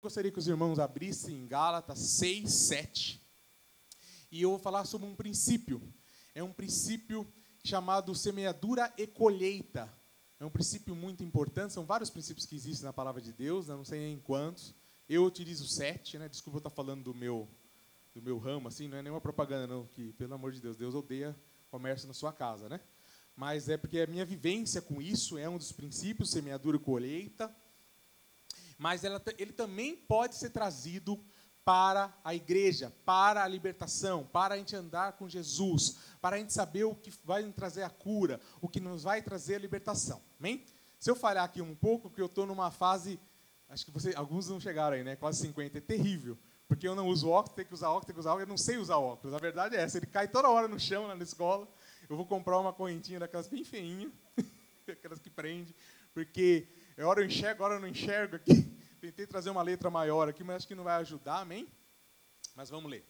Gostaria que os irmãos abrissem em Gálatas 6, 7. E eu vou falar sobre um princípio. É um princípio chamado semeadura e colheita. É um princípio muito importante. São vários princípios que existem na palavra de Deus, né? não sei nem quantos. Eu utilizo sete, né? Desculpa eu estar falando do meu, do meu ramo, assim, não é nenhuma propaganda, não, que, pelo amor de Deus, Deus odeia comércio na sua casa, né? Mas é porque a minha vivência com isso é um dos princípios, semeadura e colheita mas ela, ele também pode ser trazido para a igreja, para a libertação, para a gente andar com Jesus, para a gente saber o que vai nos trazer a cura, o que nos vai trazer a libertação. Amém? Se eu falhar aqui um pouco, que eu estou numa fase, acho que alguns não chegaram aí, né? Quase 50, é terrível. Porque eu não uso óculos, tenho que usar óculos, tenho que usar óculos, eu não sei usar óculos. A verdade é essa, ele cai toda hora no chão lá na escola. Eu vou comprar uma correntinha daquelas bem feinhas, aquelas que prende, porque é hora eu enxergo, hora eu não enxergo aqui. Tentei trazer uma letra maior aqui, mas acho que não vai ajudar, amém? Mas vamos ler.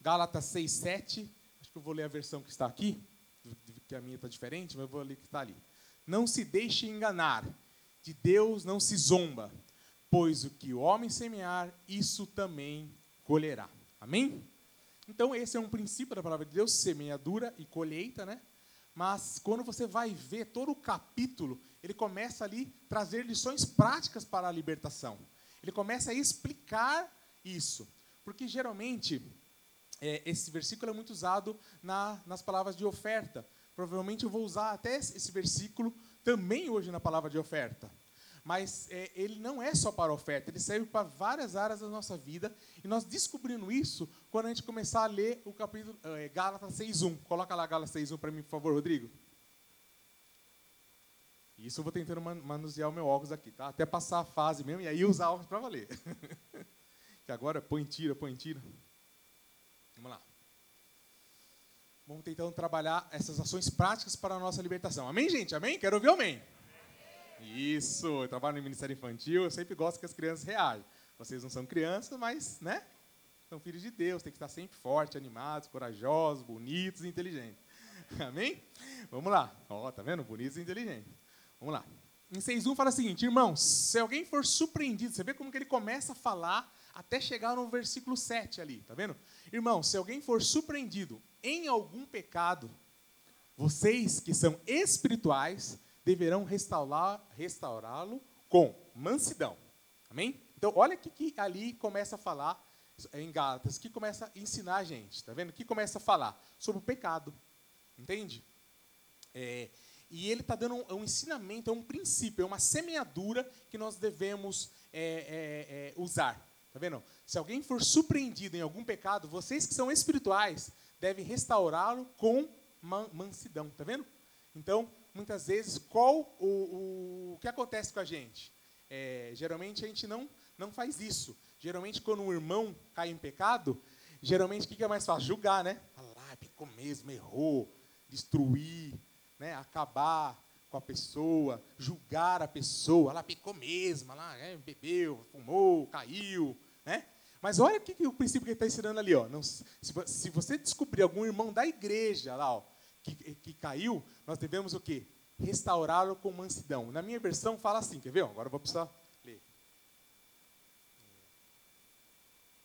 Gálatas 6, 7. Acho que eu vou ler a versão que está aqui, que a minha está diferente, mas eu vou ler que está ali. Não se deixe enganar, de Deus não se zomba, pois o que o homem semear, isso também colherá. Amém? Então, esse é um princípio da palavra de Deus, semeadura e colheita, né? Mas quando você vai ver todo o capítulo, ele começa ali a trazer lições práticas para a libertação. Ele começa a explicar isso. Porque geralmente é, esse versículo é muito usado na, nas palavras de oferta. Provavelmente eu vou usar até esse versículo também hoje na palavra de oferta. Mas é, ele não é só para oferta, ele serve para várias áreas da nossa vida. E nós descobrimos isso quando a gente começar a ler o capítulo é, Gálatas 6.1. Coloca lá Gálatas 6.1 para mim, por favor, Rodrigo. Isso eu vou tentando manusear o meu óculos aqui, tá? Até passar a fase mesmo e aí usar óculos para valer. que agora põe tira, põe tira. Vamos lá. Vamos tentando trabalhar essas ações práticas para a nossa libertação. Amém, gente? Amém? Quero ouvir amém. Isso, eu trabalho no Ministério Infantil, eu sempre gosto que as crianças reajam. Vocês não são crianças, mas, né? São filhos de Deus, tem que estar sempre fortes, animados, corajosos, bonitos e inteligentes. Amém? Vamos lá. Ó, oh, tá vendo? Bonitos e inteligentes. Vamos lá. Em 6.1 fala o seguinte, irmãos, se alguém for surpreendido, você vê como que ele começa a falar até chegar no versículo 7 ali, tá vendo? Irmãos, se alguém for surpreendido em algum pecado, vocês que são espirituais deverão restaurá-lo com mansidão. Amém? Então, olha o que ali começa a falar em Gálatas, que começa a ensinar a gente, tá vendo? Que começa a falar sobre o pecado. Entende? É, e ele está dando um, um, ensinamento, é um princípio, é uma semeadura que nós devemos é, é, é, usar. Tá vendo? Se alguém for surpreendido em algum pecado, vocês que são espirituais devem restaurá-lo com mansidão. Tá vendo? Então, muitas vezes, qual o, o, o que acontece com a gente? É, geralmente a gente não, não faz isso. Geralmente, quando um irmão cai em pecado, geralmente o que é mais fácil? Julgar, né? Ah, pecou mesmo, errou, destruir, né, acabar com a pessoa, julgar a pessoa, ela pecou mesmo, ela é, bebeu, fumou, caiu, né? Mas olha o que, que o princípio que ele está ensinando ali, ó. Não, se, se, você descobrir algum irmão da igreja lá, ó, que, que caiu, nós devemos o quê? Restaurá-lo com mansidão. Na minha versão fala assim, quer ver? Agora eu vou precisar ler.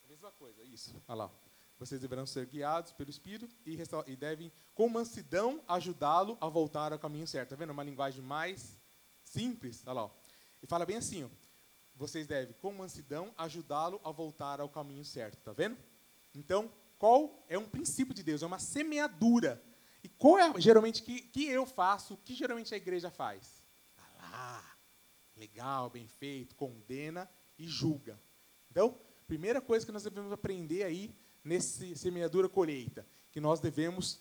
É a mesma coisa, isso. Olha lá. Vocês deverão ser guiados pelo Espírito e, e devem, com mansidão, ajudá-lo a voltar ao caminho certo. Está vendo? Uma linguagem mais simples. Olha lá. E fala bem assim: ó, vocês devem, com mansidão, ajudá-lo a voltar ao caminho certo. Está vendo? Então, qual é um princípio de Deus? É uma semeadura. E qual é geralmente que, que eu faço, que geralmente a igreja faz? Ah legal, bem feito, condena e julga. Então, primeira coisa que nós devemos aprender aí nesse semeadura colheita, que nós devemos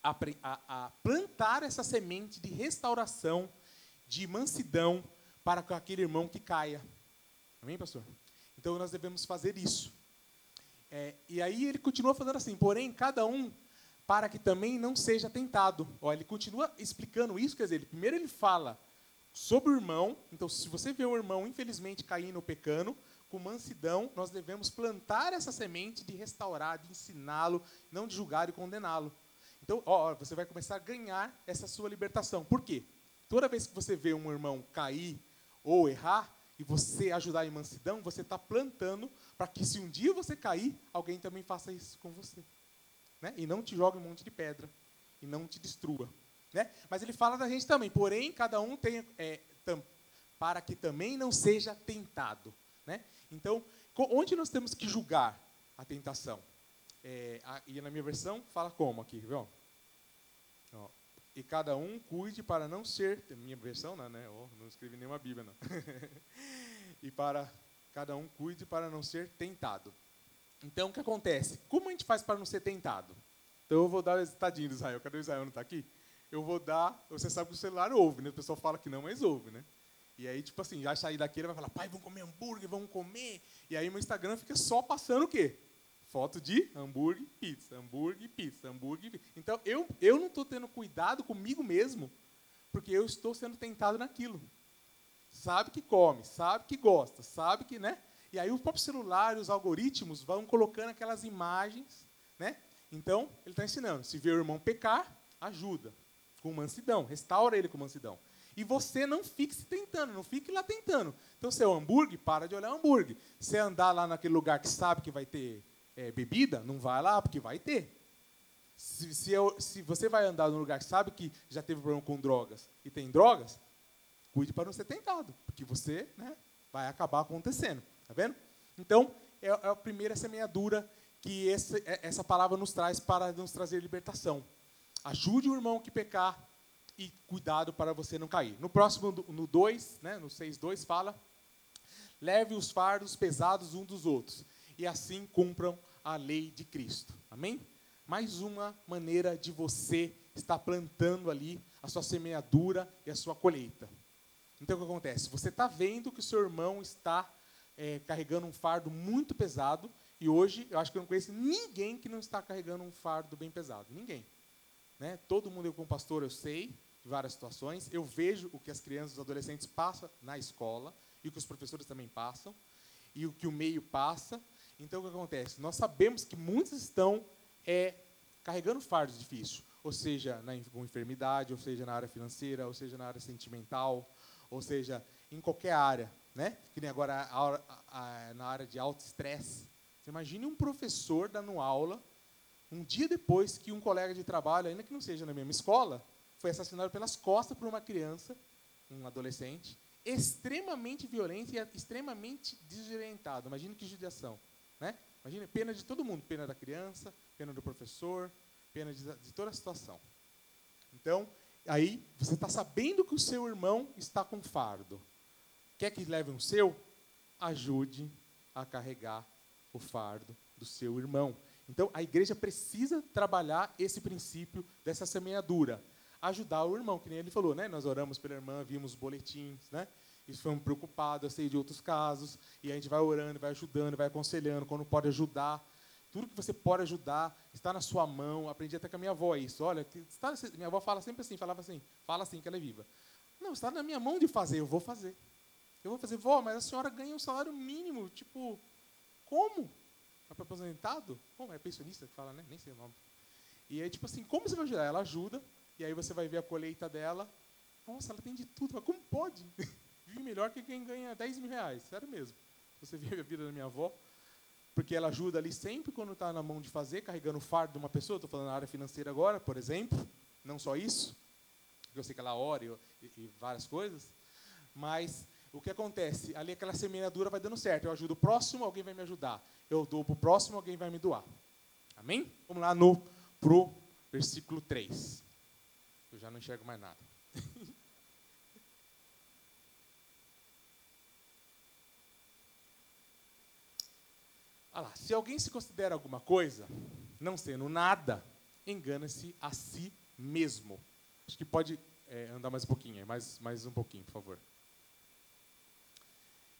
a, a, a plantar essa semente de restauração, de mansidão para aquele irmão que caia. Amém, pastor? Então nós devemos fazer isso. É, e aí ele continua falando assim: porém, cada um para que também não seja tentado. Ó, ele continua explicando isso, quer dizer, ele, primeiro ele fala sobre o irmão. Então, se você vê o irmão, infelizmente, caindo ou pecando, com mansidão, nós devemos plantar essa semente de restaurar, de ensiná-lo, não de julgar e condená-lo. Então, ó, você vai começar a ganhar essa sua libertação. Por quê? Toda vez que você vê um irmão cair ou errar, e você ajudar em mansidão, você está plantando para que se um dia você cair, alguém também faça isso com você. Né? E não te jogue um monte de pedra. E não te destrua. Né? Mas ele fala da gente também, porém, cada um tem. É, tam, para que também não seja tentado. Né? Então, onde nós temos que julgar a tentação? É, a, e na minha versão, fala como aqui, viu? Ó, e cada um cuide para não ser. Minha versão, não, né? Oh, não escrevi nenhuma Bíblia, não. e para cada um cuide para não ser tentado. Então, o que acontece? Como a gente faz para não ser tentado? Então, eu vou dar o tadinho do Israel. Cadê o Israel? Não está aqui? Eu vou dar. Você sabe que o celular ouve, né? O pessoal fala que não, mas ouve, né? E aí, tipo assim, já sair daqui, ele vai falar, pai, vamos comer hambúrguer, vamos comer. E aí, meu Instagram fica só passando o quê? Foto de hambúrguer, pizza, hambúrguer, pizza, hambúrguer, pizza. Então, eu, eu não estou tendo cuidado comigo mesmo, porque eu estou sendo tentado naquilo. Sabe que come, sabe que gosta, sabe que, né? E aí o próprio celular, os algoritmos vão colocando aquelas imagens, né? Então, ele está ensinando, se vê o irmão pecar, ajuda, com mansidão, restaura ele com mansidão. E você não fique se tentando, não fique lá tentando. Então, se é o hambúrguer, para de olhar o hambúrguer. Se é andar lá naquele lugar que sabe que vai ter é, bebida, não vai lá, porque vai ter. Se, se, eu, se, você vai andar num lugar que sabe que já teve problema com drogas e tem drogas, cuide para não ser tentado, porque você né, vai acabar acontecendo. Tá vendo? Então, é, é a primeira semeadura que esse, é, essa palavra nos traz para nos trazer libertação. Ajude o irmão que pecar e cuidado para você não cair. No próximo, no 2, né, no 6.2, fala, leve os fardos pesados uns dos outros e assim cumpram a lei de Cristo. Amém? Mais uma maneira de você estar plantando ali a sua semeadura e a sua colheita. Então o que acontece? Você está vendo que o seu irmão está é, carregando um fardo muito pesado, e hoje eu acho que eu não conheço ninguém que não está carregando um fardo bem pesado. Ninguém. Né? Todo mundo, eu como pastor, eu sei várias situações, eu vejo o que as crianças e os adolescentes passam na escola, e o que os professores também passam, e o que o meio passa, então, o que acontece? Nós sabemos que muitos estão é, carregando fardos difíceis, ou seja, na, com enfermidade, ou seja, na área financeira, ou seja, na área sentimental, ou seja, em qualquer área. Né? Que nem agora a, a, a, na área de alto estresse. Você imagine um professor dando aula um dia depois que um colega de trabalho, ainda que não seja na mesma escola, foi assassinado pelas costas por uma criança, um adolescente, extremamente violento e extremamente desorientado. Imagine que judiação. Né? Imagina, pena de todo mundo, pena da criança, pena do professor, pena de, de toda a situação. Então, aí você está sabendo que o seu irmão está com fardo. Quer que leve um seu? Ajude a carregar o fardo do seu irmão. Então, a igreja precisa trabalhar esse princípio dessa semeadura. Ajudar o irmão, que nem ele falou, né? Nós oramos pela irmã, vimos boletins, né? Isso foi um preocupado, eu sei de outros casos, e a gente vai orando, vai ajudando, vai aconselhando, quando pode ajudar. Tudo que você pode ajudar está na sua mão. Aprendi até com a minha avó isso. Olha, está, minha avó fala sempre assim, falava assim, fala assim que ela é viva. Não, está na minha mão de fazer, eu vou fazer. Eu vou fazer, vó, mas a senhora ganha um salário mínimo, tipo, como? É aposentado? Como é pensionista que fala, né? Nem sei o nome. E aí, tipo assim, como você vai ajudar? Ela ajuda, e aí você vai ver a colheita dela. Nossa, ela tem de tudo, mas como pode? vive melhor que quem ganha 10 mil reais, sério mesmo. Você vive a vida da minha avó, porque ela ajuda ali sempre quando está na mão de fazer, carregando o fardo de uma pessoa, estou falando na área financeira agora, por exemplo, não só isso, eu sei que ela ora e, e várias coisas, mas o que acontece? Ali aquela semeadura vai dando certo. Eu ajudo o próximo, alguém vai me ajudar. Eu dou para o próximo, alguém vai me doar. Amém? Vamos lá no pro versículo 3. Eu já não enxergo mais nada. Olha lá, se alguém se considera alguma coisa, não sendo nada, engana-se a si mesmo. Acho que pode é, andar mais um pouquinho, mais, mais um pouquinho, por favor.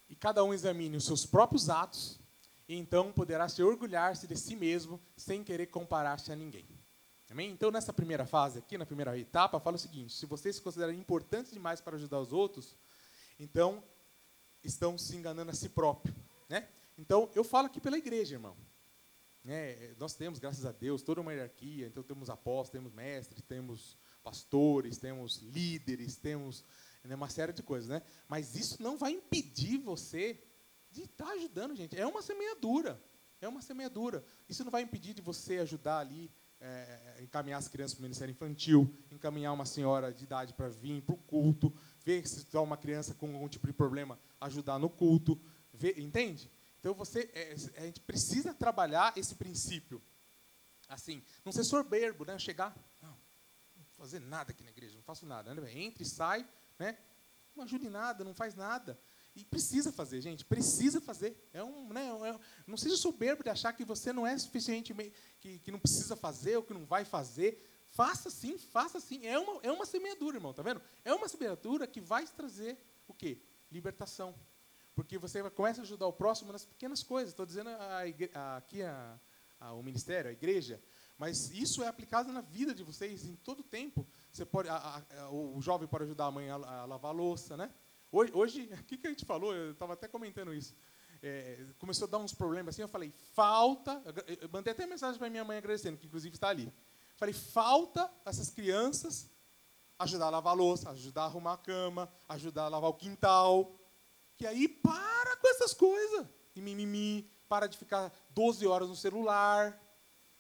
E cada um examine os seus próprios atos, e então poderá se orgulhar-se de si mesmo sem querer comparar-se a ninguém. Amém? Então, nessa primeira fase aqui, na primeira etapa, fala o seguinte: se vocês se consideram importantes demais para ajudar os outros, então estão se enganando a si próprio. Né? Então, eu falo aqui pela igreja, irmão. É, nós temos, graças a Deus, toda uma hierarquia. Então, temos apóstolos, temos mestres, temos pastores, temos líderes, temos né, uma série de coisas. Né? Mas isso não vai impedir você de estar tá ajudando, gente. É uma semeadura. É uma semeadura. Isso não vai impedir de você ajudar ali, é, encaminhar as crianças para o Ministério Infantil, encaminhar uma senhora de idade para vir para o culto, ver se está uma criança com algum tipo de problema, ajudar no culto. Ver, entende? Então você, é, a gente precisa trabalhar esse princípio. Assim, não ser soberbo, né? Chegar, não, não fazer nada aqui na igreja, não faço nada. Né? Entra e sai, né? Não ajude em nada, não faz nada. E precisa fazer, gente, precisa fazer. É um, né, é, não seja soberbo de achar que você não é suficientemente, que, que não precisa fazer ou que não vai fazer. Faça sim, faça sim. É uma, é uma semeadura, irmão, tá vendo? É uma semeadura que vai trazer o quê? Libertação. Porque você começa a ajudar o próximo nas pequenas coisas. Estou dizendo a igre, a, aqui a, a, o ministério, a igreja, mas isso é aplicado na vida de vocês em todo tempo. Você pode, o jovem pode ajudar a mãe a, a lavar a louça, né? Hoje, hoje, o que, que a gente falou? Eu estava até comentando isso. É, começou a dar uns problemas assim, eu falei, falta. Eu mandei até mensagem para minha mãe agradecendo, que inclusive está ali. Falei, falta essas crianças ajudar a lavar a louça, ajudar a arrumar a cama, ajudar a lavar o quintal. Que aí para com essas coisas. E mimimi, para de ficar 12 horas no celular.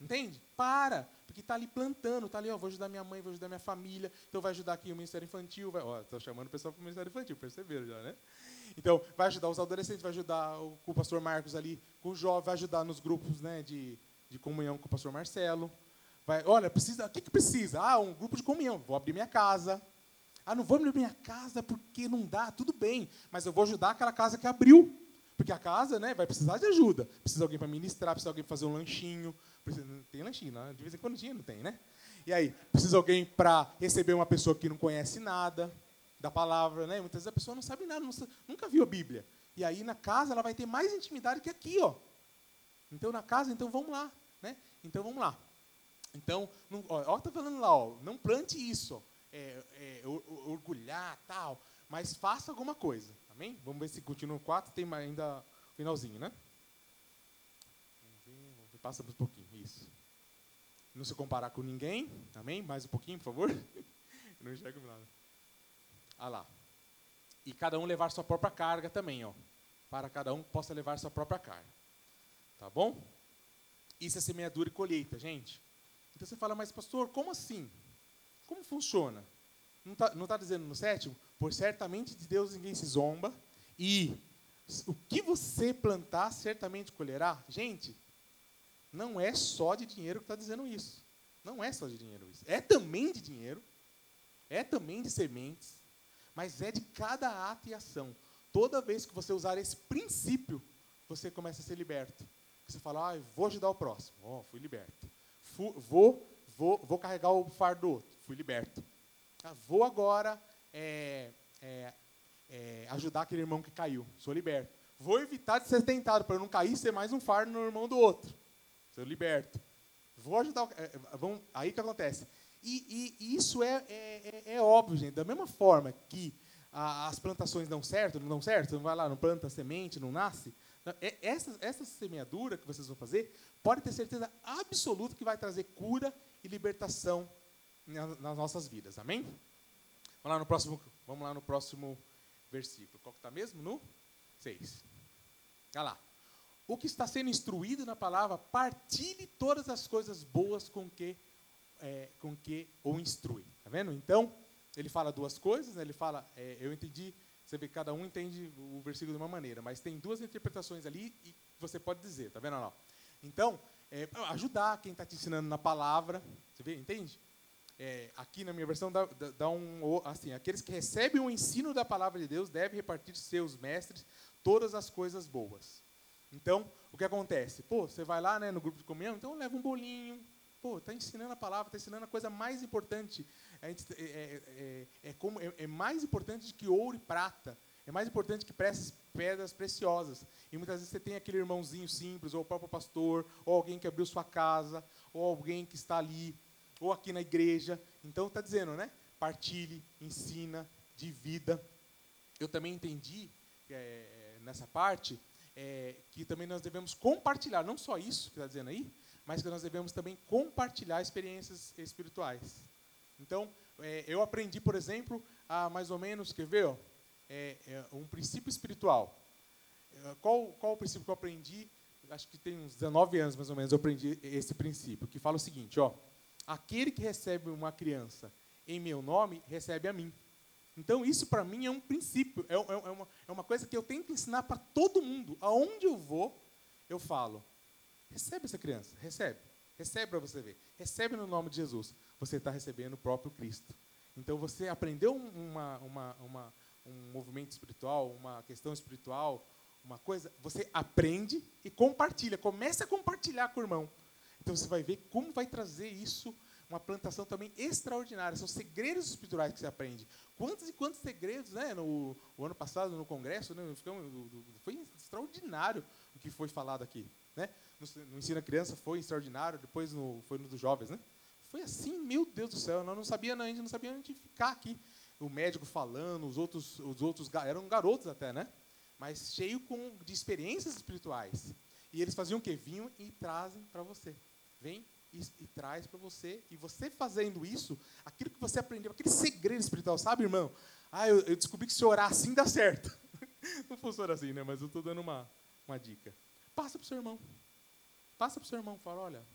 Entende? Para. Porque está ali plantando, está ali, ó, vou ajudar minha mãe, vou ajudar minha família, então vai ajudar aqui o Ministério Infantil, vai, ó, estou chamando o pessoal para o Ministério Infantil, perceberam já, né? Então, vai ajudar os adolescentes, vai ajudar o, com o pastor Marcos ali, com o jovem, vai ajudar nos grupos né, de, de comunhão com o pastor Marcelo. Vai, olha, precisa, o que, que precisa? Ah, um grupo de comunhão, vou abrir minha casa. Ah, não vou abrir minha casa porque não dá, tudo bem, mas eu vou ajudar aquela casa que abriu. Porque a casa né, vai precisar de ajuda. Precisa alguém para ministrar, precisa alguém para fazer um lanchinho. Tem lanchinho, de vez em quando tinha, não tem, né? E aí, precisa alguém para receber uma pessoa que não conhece nada da palavra, né? Muitas vezes a pessoa não sabe nada, nunca viu a Bíblia. E aí na casa ela vai ter mais intimidade que aqui, ó. Então na casa, então vamos lá, né? Então vamos lá. Então, não, ó, ó tá falando lá, ó, não plante isso, ó, é, é, orgulhar, tal, mas faça alguma coisa. Amém? Vamos ver se continua o 4, tem ainda o finalzinho, né? Vamos ver, vamos ver, passa um pouquinho, isso. Não se comparar com ninguém, amém? Mais um pouquinho, por favor. não enxergo nada. Ah lá. E cada um levar sua própria carga também, ó. Para cada um possa levar sua própria carga. Tá bom? Isso é semeadura e colheita, gente. Então você fala, mas pastor, como assim? Como funciona? Não está tá dizendo no sétimo? Por certamente de Deus ninguém se zomba, e o que você plantar, certamente colherá. Gente, não é só de dinheiro que está dizendo isso. Não é só de dinheiro isso. É também de dinheiro, é também de sementes, mas é de cada ato e ação. Toda vez que você usar esse princípio, você começa a ser liberto. Você fala, ah, vou ajudar o próximo. Oh, fui liberto. vou, vou, vou carregar o fardo do outro. Fui liberto. Ah, vou agora é, é, é, ajudar aquele irmão que caiu. Sou liberto. Vou evitar de ser tentado para não cair e ser mais um fardo no irmão do outro. Sou liberto. Vou ajudar. É, é, vamos, aí que acontece. E, e, isso é, é, é, óbvio, gente. Da mesma forma que a, as plantações dão certo, não dão certo, não vai lá, não planta semente, não nasce. Essa, essa semeadura que vocês vão fazer, pode ter certeza absoluta que vai trazer cura e libertação nas nossas vidas. Amém? Vamos lá no próximo, vamos lá no próximo versículo. Qual que está mesmo? No 6. Olha lá. O que está sendo instruído na palavra, partilhe todas as coisas boas com que, é, com que o instrui. Tá vendo? Então, ele fala duas coisas. Né? Ele fala, é, eu entendi, você vê que cada um entende o versículo de uma maneira, mas tem duas interpretações ali e você pode dizer, tá vendo? Não. Então, é, ajudar quem está te ensinando na palavra, você vê, entende? é, aqui na minha versão dá, dá, um assim, aqueles que recebem o ensino da palavra de Deus devem repartir seus mestres todas as coisas boas. Então, o que acontece? Pô, você vai lá, né, no grupo de comunhão, então leva um bolinho. Pô, está ensinando a palavra, está ensinando a coisa mais importante. A gente, é, é, é, é como, é, é mais importante que ouro e prata. É mais importante que pedras preciosas. E muitas vezes você tem aquele irmãozinho simples, ou o próprio pastor, ou alguém que abriu sua casa, ou alguém que está ali, ou aqui na igreja. Então está dizendo, né? Partilhe, ensina, divida. Eu também entendi é, nessa parte é, que também nós devemos compartilhar, não só isso que está dizendo aí, mas que nós devemos também compartilhar experiências espirituais. Então, é, eu aprendi, por exemplo, a mais ou menos, quer ver, ó, é, é um princípio espiritual. É, qual, qual o princípio que eu aprendi? Acho que tem uns 19 anos, mais ou menos, eu aprendi esse princípio, que fala o seguinte, ó, aquele que recebe uma criança em meu nome, recebe a mim. Então, isso para mim é um princípio, é, é, é, uma, é uma coisa que eu tenho que ensinar para todo mundo. Aonde eu vou, eu falo, recebe essa criança, recebe. Recebe para você ver. Recebe no nome de Jesus. Você está recebendo o próprio Cristo. Então, você aprendeu uma, uma, uma, um movimento espiritual, uma questão espiritual, uma coisa, você aprende e compartilha. Começa a compartilhar com o irmão. Então, você vai ver como vai trazer isso uma plantação também extraordinária. São segredos espirituais que você aprende. Quantos e quantos segredos, né? No o ano passado, no congresso, né, foi extraordinário o que foi falado aqui. Né? No, no Ensino a Criança foi extraordinário, depois no, foi no dos jovens. Né? Foi assim, meu Deus do céu, nós não sabia, a gente não sabia onde ficar aqui. O médico falando, os outros, os outros eram garotos até, né? Mas cheio com, de experiências espirituais. E eles faziam o quê? Vinham e trazem para você. Vem e, e traz para você. E você fazendo isso, aquilo que você aprendeu, aquele segredo espiritual, sabe, irmão? Ah, eu, eu descobri que se orar assim dá certo. Não funciona assim, né? Mas eu estou dando uma, uma dica. Passa para o seu irmão. Passa para o seu irmão. Fala, olha,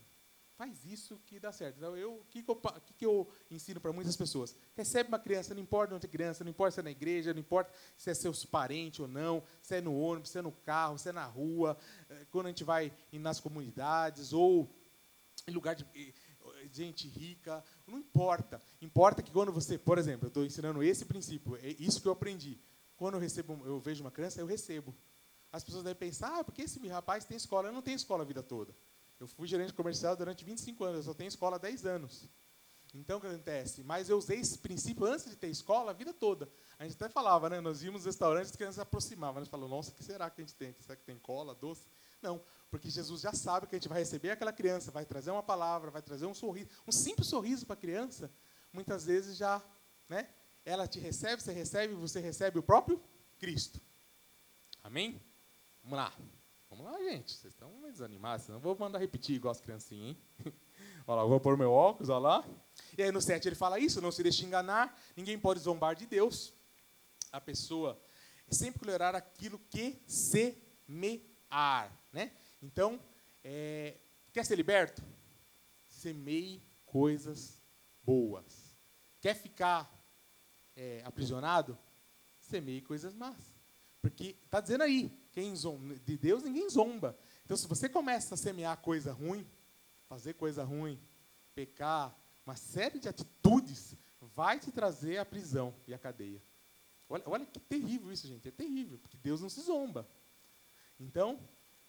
faz isso que dá certo. Então, eu, o que, que, eu, que, que eu ensino para muitas pessoas? Recebe uma criança, não importa onde é criança, não importa se é na igreja, não importa se é seus parentes ou não, se é no ônibus, se é no carro, se é na rua, eh, quando a gente vai nas comunidades, ou em lugar de gente rica, não importa. Importa que quando você, por exemplo, eu estou ensinando esse princípio, é isso que eu aprendi. Quando eu recebo, eu vejo uma criança, eu recebo. As pessoas devem pensar, ah, porque esse rapaz tem escola. Eu não tenho escola a vida toda. Eu fui gerente comercial durante 25 anos, eu só tenho escola há 10 anos. Então, o que acontece? Mas eu usei esse princípio antes de ter escola a vida toda. A gente até falava, né? Nós íamos restaurantes, as crianças se aproximavam. Nós falamos, nossa, o que será que a gente tem? Será que tem cola, doce? Não, porque Jesus já sabe que a gente vai receber aquela criança, vai trazer uma palavra, vai trazer um sorriso, um simples sorriso para a criança, muitas vezes já, né? Ela te recebe, você recebe, você recebe o próprio Cristo. Amém? Vamos lá. Vamos lá, gente. Vocês estão desanimados, senão eu vou mandar repetir igual as criancinhas, hein? olha lá, vou pôr meu óculos, olha lá. E aí no 7 ele fala isso, não se deixe enganar, ninguém pode zombar de Deus. A pessoa é sempre colherar aquilo que semear, né? Então, é, quer ser liberto? Semeie coisas boas. Quer ficar é, aprisionado? Semeie coisas más. Porque está dizendo aí, quem zomba, de Deus ninguém zomba. Então, se você começa a semear coisa ruim, fazer coisa ruim, pecar, uma série de atitudes, vai te trazer a prisão e a cadeia. Olha, olha que terrível isso, gente. É terrível, porque Deus não se zomba. Então,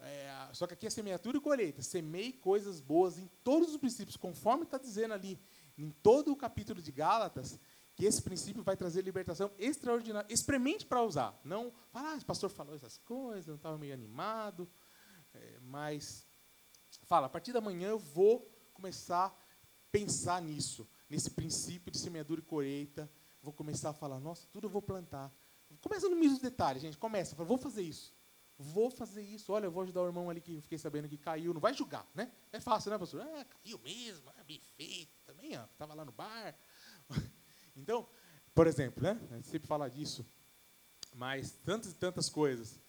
é, só que aqui é semeadura e colheita. Semei coisas boas em todos os princípios, conforme está dizendo ali, em todo o capítulo de Gálatas, que esse princípio vai trazer libertação extraordinária. Experimente para usar. Não, fala, ah, o pastor falou essas coisas, não estava meio animado. É, mas, fala, a partir da manhã eu vou começar a pensar nisso, nesse princípio de semeadura e colheita. Vou começar a falar, nossa, tudo eu vou plantar. Começa no mesmo detalhe, gente. Começa, fala, vou fazer isso vou fazer isso. Olha, eu vou ajudar o irmão ali que fiquei sabendo que caiu. Não vai julgar, né? É fácil, né, pastor? Ah, caiu mesmo, é bem feito também, ó. Estava lá no bar. Então, por exemplo, né? A gente sempre fala disso. Mas tantas e tantas coisas.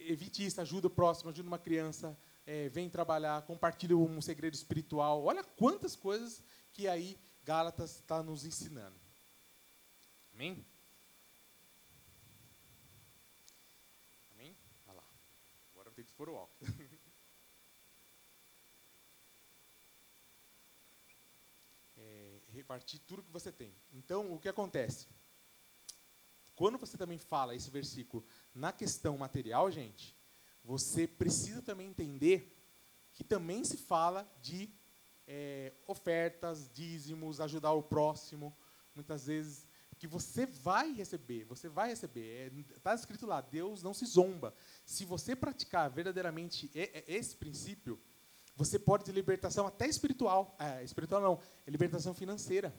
Evite isso, ajuda o próximo, ajuda uma criança, é, vem trabalhar, compartilha um segredo espiritual. Olha quantas coisas que aí Gálatas está nos ensinando. Amém? For o óculos. é, repartir tudo que você tem. Então, o que acontece? Quando você também fala esse versículo na questão material, gente, você precisa também entender que também se fala de é, ofertas, dízimos, ajudar o próximo. Muitas vezes, Porque você vai receber, você vai receber. Está é, escrito lá, Deus não se zomba. Se você praticar verdadeiramente esse princípio, você pode ter libertação até espiritual. É, espiritual não, é libertação financeira.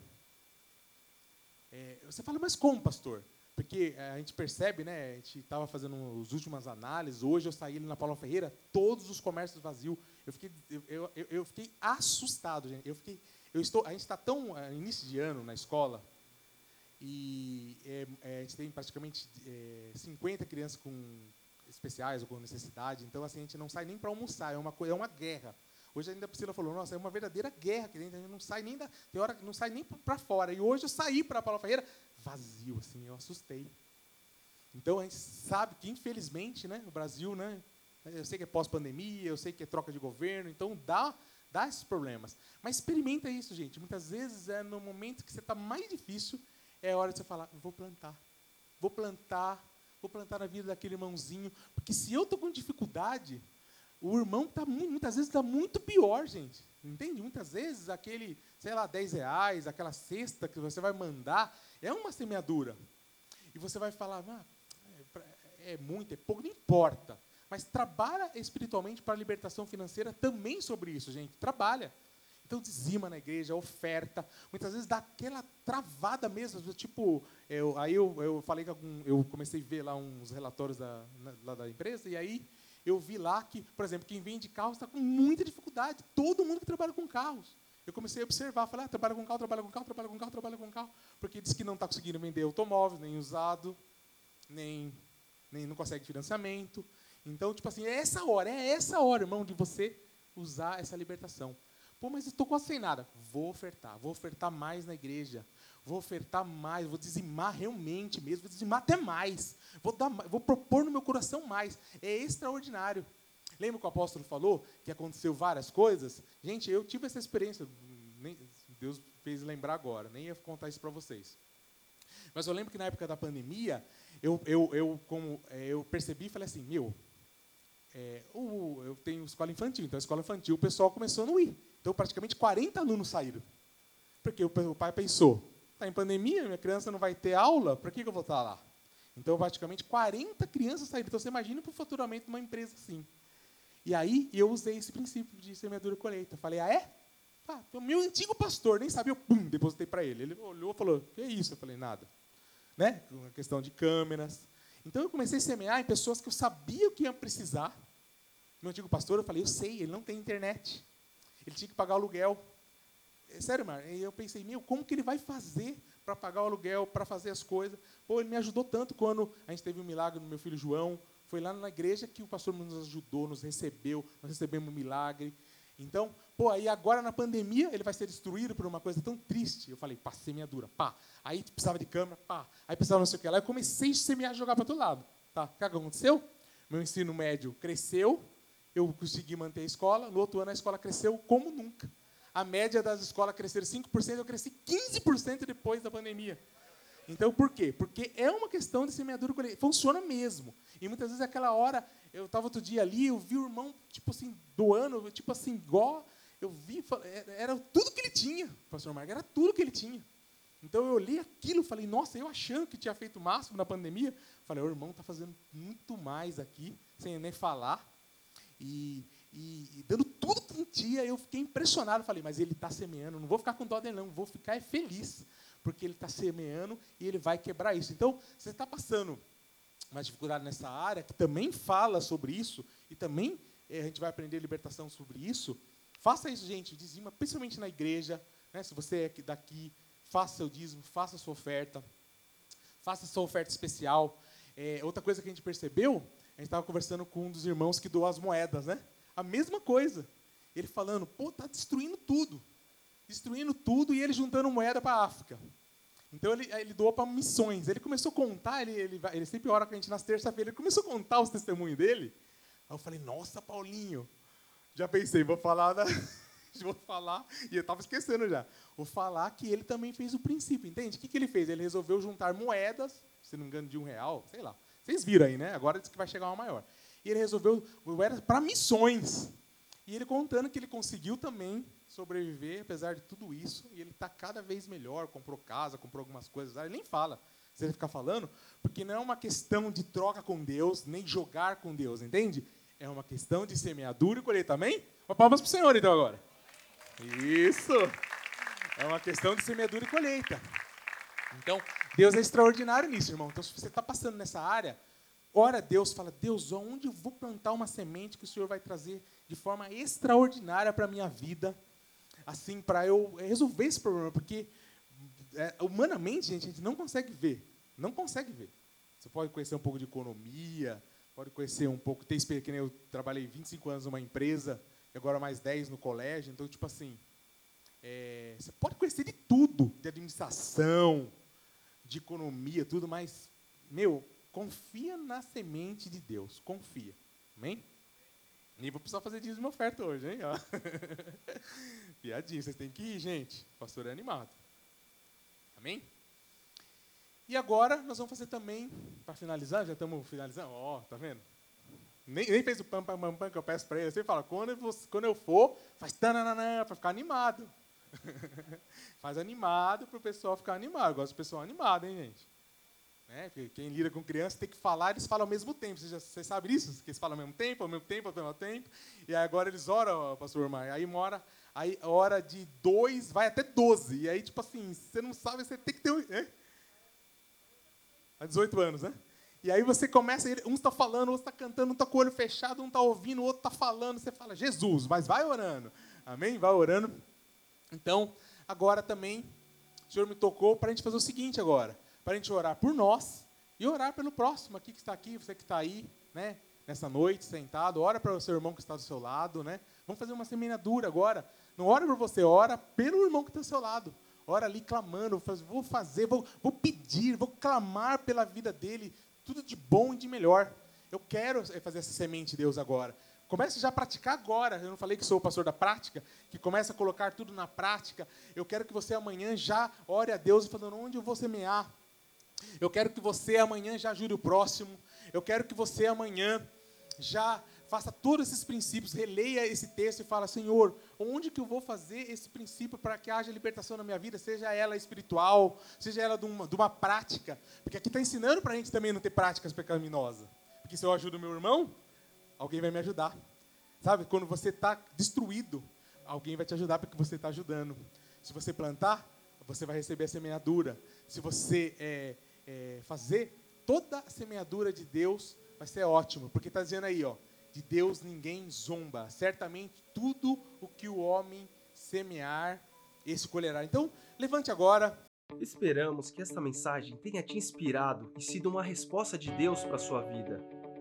É, você fala, mas como, pastor? Porque é, a gente percebe, né? A gente estava fazendo as últimas análises. Hoje eu saí ali na Paula Ferreira, todos os comércios vazios. Eu fiquei, eu, eu, eu fiquei assustado, gente. Eu fiquei, eu estou, a gente está tão é, início de ano na escola e é, é, a gente tem praticamente é, 50 crianças com especiais ou com necessidade. Então assim a gente não sai nem para almoçar. É uma é uma guerra. Hoje ainda a Priscila falou, nossa, é uma verdadeira guerra que a gente não sai nem da, tem hora que não sai nem para fora. E hoje eu saí para a Paula Ferreira vazio, assim, eu assustei. Então a gente sabe que infelizmente, né, o Brasil, né, eu sei que é pós-pandemia, eu sei que é troca de governo, então dá dá esses problemas. Mas experimenta isso, gente. Muitas vezes é no momento que você está mais difícil, é hora de você falar, vou plantar. Vou plantar, vou plantar na vida daquele irmãozinho. Porque se eu estou com dificuldade, o irmão tá muitas vezes está muito pior, gente. Entende? Muitas vezes aquele, sei lá, 10 reais, aquela cesta que você vai mandar, é uma semeadura. E você vai falar, ah, é, é muito, é pouco, não importa. Mas trabalha espiritualmente para a libertação financeira também sobre isso, gente. Trabalha. Então dizima na igreja, oferta. Muitas vezes dá aquela travada mesmo. Tipo, eu, aí eu, eu falei que algum, eu comecei a ver lá uns relatórios da, na, da empresa, e aí eu vi lá que, por exemplo, quem vende carros está com muita dificuldade. Todo mundo que trabalha com carros. Eu comecei a observar, falei, ah, trabalha com carro, trabalha com carro, trabalha com carro, trabalha com carro, porque diz que não está conseguindo vender automóvel, nem usado, nem, nem não consegue financiamento. Então, tipo assim, é essa hora, é essa hora, irmão, de você usar essa libertação. Pô, mas estou quase sem nada. Vou ofertar, vou ofertar mais na igreja, vou ofertar mais, vou dizimar realmente mesmo, vou dizimar até mais, vou, dar, vou propor no meu coração mais. É extraordinário. Lembra que o apóstolo falou que aconteceu várias coisas? Gente, eu tive essa experiência, nem, Deus fez lembrar agora, nem ia contar isso para vocês. Mas eu lembro que na época da pandemia, eu, eu, eu, como, é, eu percebi e falei assim, meu, é, eu tenho escola infantil, então a escola infantil o pessoal começou a não ir. Então praticamente 40 alunos saíram. Porque o, o pai pensou, está em pandemia, minha criança não vai ter aula, para que, eu vou estar lá? Então praticamente 40 crianças saíram. Então você imagina para o faturamento de uma empresa assim. E aí eu usei esse princípio de semeadura e colheita. Falei, ah, é? Ah, o meu antigo pastor, nem sabia, eu pum, depositei para ele. Ele olhou e falou, que é isso? Eu falei, nada. Né? Uma questão de câmeras. Então eu comecei a semear em pessoas que eu sabia que iam precisar. Meu antigo pastor, eu falei, eu sei, ele não tem internet. Ele tinha que pagar aluguel. É sério, Mar, eu pensei, meu, como que ele vai fazer para pagar o aluguel, para fazer as coisas? Pô, ele me ajudou tanto quando a gente teve um milagre no meu filho João, foi lá na igreja que o pastor nos ajudou, nos recebeu, nós recebemos um milagre. Então, pô, aí agora na pandemia ele vai ser destruído por uma coisa tão triste. Eu falei, pá, semeadura, pá. Aí precisava de câmera, pá. Aí precisava não sei o que lá. Eu comecei a semear, jogar para todo lado. Tá? O que aconteceu? Meu ensino médio cresceu, eu consegui manter a escola. No outro ano a escola cresceu como nunca. A média das escolas cresceram 5%, eu cresci 15% depois da pandemia. Então, por quê? Porque é uma questão de semeadura colheita. Funciona mesmo. E muitas vezes, aquela hora, eu estava outro dia ali, eu vi o irmão, tipo assim, doando, tipo assim, igual. Eu vi, é, era tudo que ele tinha, pastor Marcos, era tudo que ele tinha. Então eu olhei aquilo falei, nossa, eu achando que tinha feito o máximo na pandemia, falei, o irmão está fazendo muito mais aqui, sem nem falar. E, e, e, dando tudo que tinha, eu fiquei impressionado. Falei, mas ele está semeando, não vou ficar com dó dele, não, vou ficar é feliz porque ele está semeando e ele vai quebrar isso. Então, você está passando uma dificuldade nessa área, que também fala sobre isso, e também é, a gente vai aprender libertação sobre isso. Faça isso, gente, dizima, principalmente na igreja. Né, se você é daqui, faça seu dízimo, faça sua oferta, faça sua oferta especial. É, outra coisa que a gente percebeu, a gente estava conversando com um dos irmãos que doou as moedas, né? A mesma coisa. Ele falando, pô, tá destruindo tudo destruindo tudo e ele juntando moeda para a África. Então ele, ele doou para missões. Ele começou a contar, ele, ele, ele sempre ora com a gente nas terça-feiras, ele começou a contar os testemunhos dele. Aí eu falei, nossa, Paulinho, já pensei, vou falar da. vou falar, e eu estava esquecendo já. Vou falar que ele também fez o princípio, entende? O que, que ele fez? Ele resolveu juntar moedas, se não me engano, de um real, sei lá. Vocês viram aí, né? Agora diz que vai chegar uma maior. E ele resolveu moedas para missões. E ele contando que ele conseguiu também sobreviver, apesar de tudo isso, e ele está cada vez melhor, comprou casa, comprou algumas coisas, ele nem fala, se ele ficar falando, porque não é uma questão de troca com Deus, nem jogar com Deus, entende? É uma questão de semeadura e colheita, amém? Uma palmas para o Senhor, então, agora. Isso! É uma questão de semeadura e colheita. Então, Deus é extraordinário nisso, irmão. Então, se você está passando nessa área, ora a Deus, fala, Deus, onde eu vou plantar uma semente que o Senhor vai trazer de forma extraordinária para a minha vida, assim, para eu resolver esse problema, porque é, humanamente, gente, a gente não consegue ver, não consegue ver. Você pode conhecer um pouco de economia, pode conhecer um pouco, ter experiência, que nem eu trabalhei 25 anos numa empresa, e agora mais 10 no colégio, então, tipo assim, é, você pode conhecer de tudo, de administração, de economia, tudo, mas, meu, confia na semente de Deus, confia. Amém? Nem vou precisar fazer dízimo oferta hoje, hein? Piadinha, vocês têm que ir, gente. O pastor é animado. Amém? E agora nós vamos fazer também, para finalizar, já estamos finalizando, ó, oh, tá vendo? Nem, nem fez o pam, pam, pam, pam que eu peço para ele. Você fala, quando eu, quando eu for, faz tananana, para ficar animado. faz animado para o pessoal ficar animado. Eu gosto do pessoal animado, hein, gente? Né? Quem lida com criança tem que falar, eles falam ao mesmo tempo. Vocês, você sabe disso? Que eles falam ao mesmo tempo, ao mesmo tempo, ao mesmo tempo. E agora eles oram, pastor Mar. Aí mora, aí hora de dois vai até doze. E aí, tipo assim, você não sabe, você tem que ter. É? Há 18 anos, né? E aí você começa, um está falando, outro está cantando, um está com o olho fechado, um está ouvindo, o outro está falando. Você fala, Jesus, mas vai orando. Amém? Vai orando. Então, agora também, o Senhor me tocou para a gente fazer o seguinte agora para a gente orar por nós e orar pelo próximo aqui que está aqui, você que está aí, né? Nessa noite, sentado, ora para o seu irmão que está do seu lado, né? Vamos fazer uma semeadura agora. Não ora por você, ora pelo irmão que está do seu lado. Ora ali clamando, vou fazer, vou, vou pedir, vou clamar pela vida dele, tudo de bom e de melhor. Eu quero fazer essa semente, Deus, agora. Comece já a praticar agora. Eu não falei que sou o pastor da prática, que comece a colocar tudo na prática. Eu quero que você amanhã já ore a Deus falando onde eu vou semear. Eu quero que você amanhã já ajude o próximo. Eu quero que você amanhã já faça todos esses princípios, releia esse texto e fala, Senhor, onde que eu vou fazer esse princípio para que haja libertação na minha vida, seja ela espiritual, seja ela de uma, de uma prática, porque aqui está ensinando para a gente também não ter práticas pecaminosas, porque se eu ajudo meu irmão, alguém vai me ajudar, sabe? Quando você está destruído, alguém vai te ajudar porque você está ajudando. Se você plantar, você vai receber a semeadura. Se você é, é, fazer toda a semeadura de Deus, vai ser ótimo, porque está dizendo aí, ó, de Deus ninguém zomba. Certamente tudo o que o homem semear, esse colherá. Então, levante agora. Esperamos que esta mensagem tenha te inspirado e sido uma resposta de Deus para sua vida.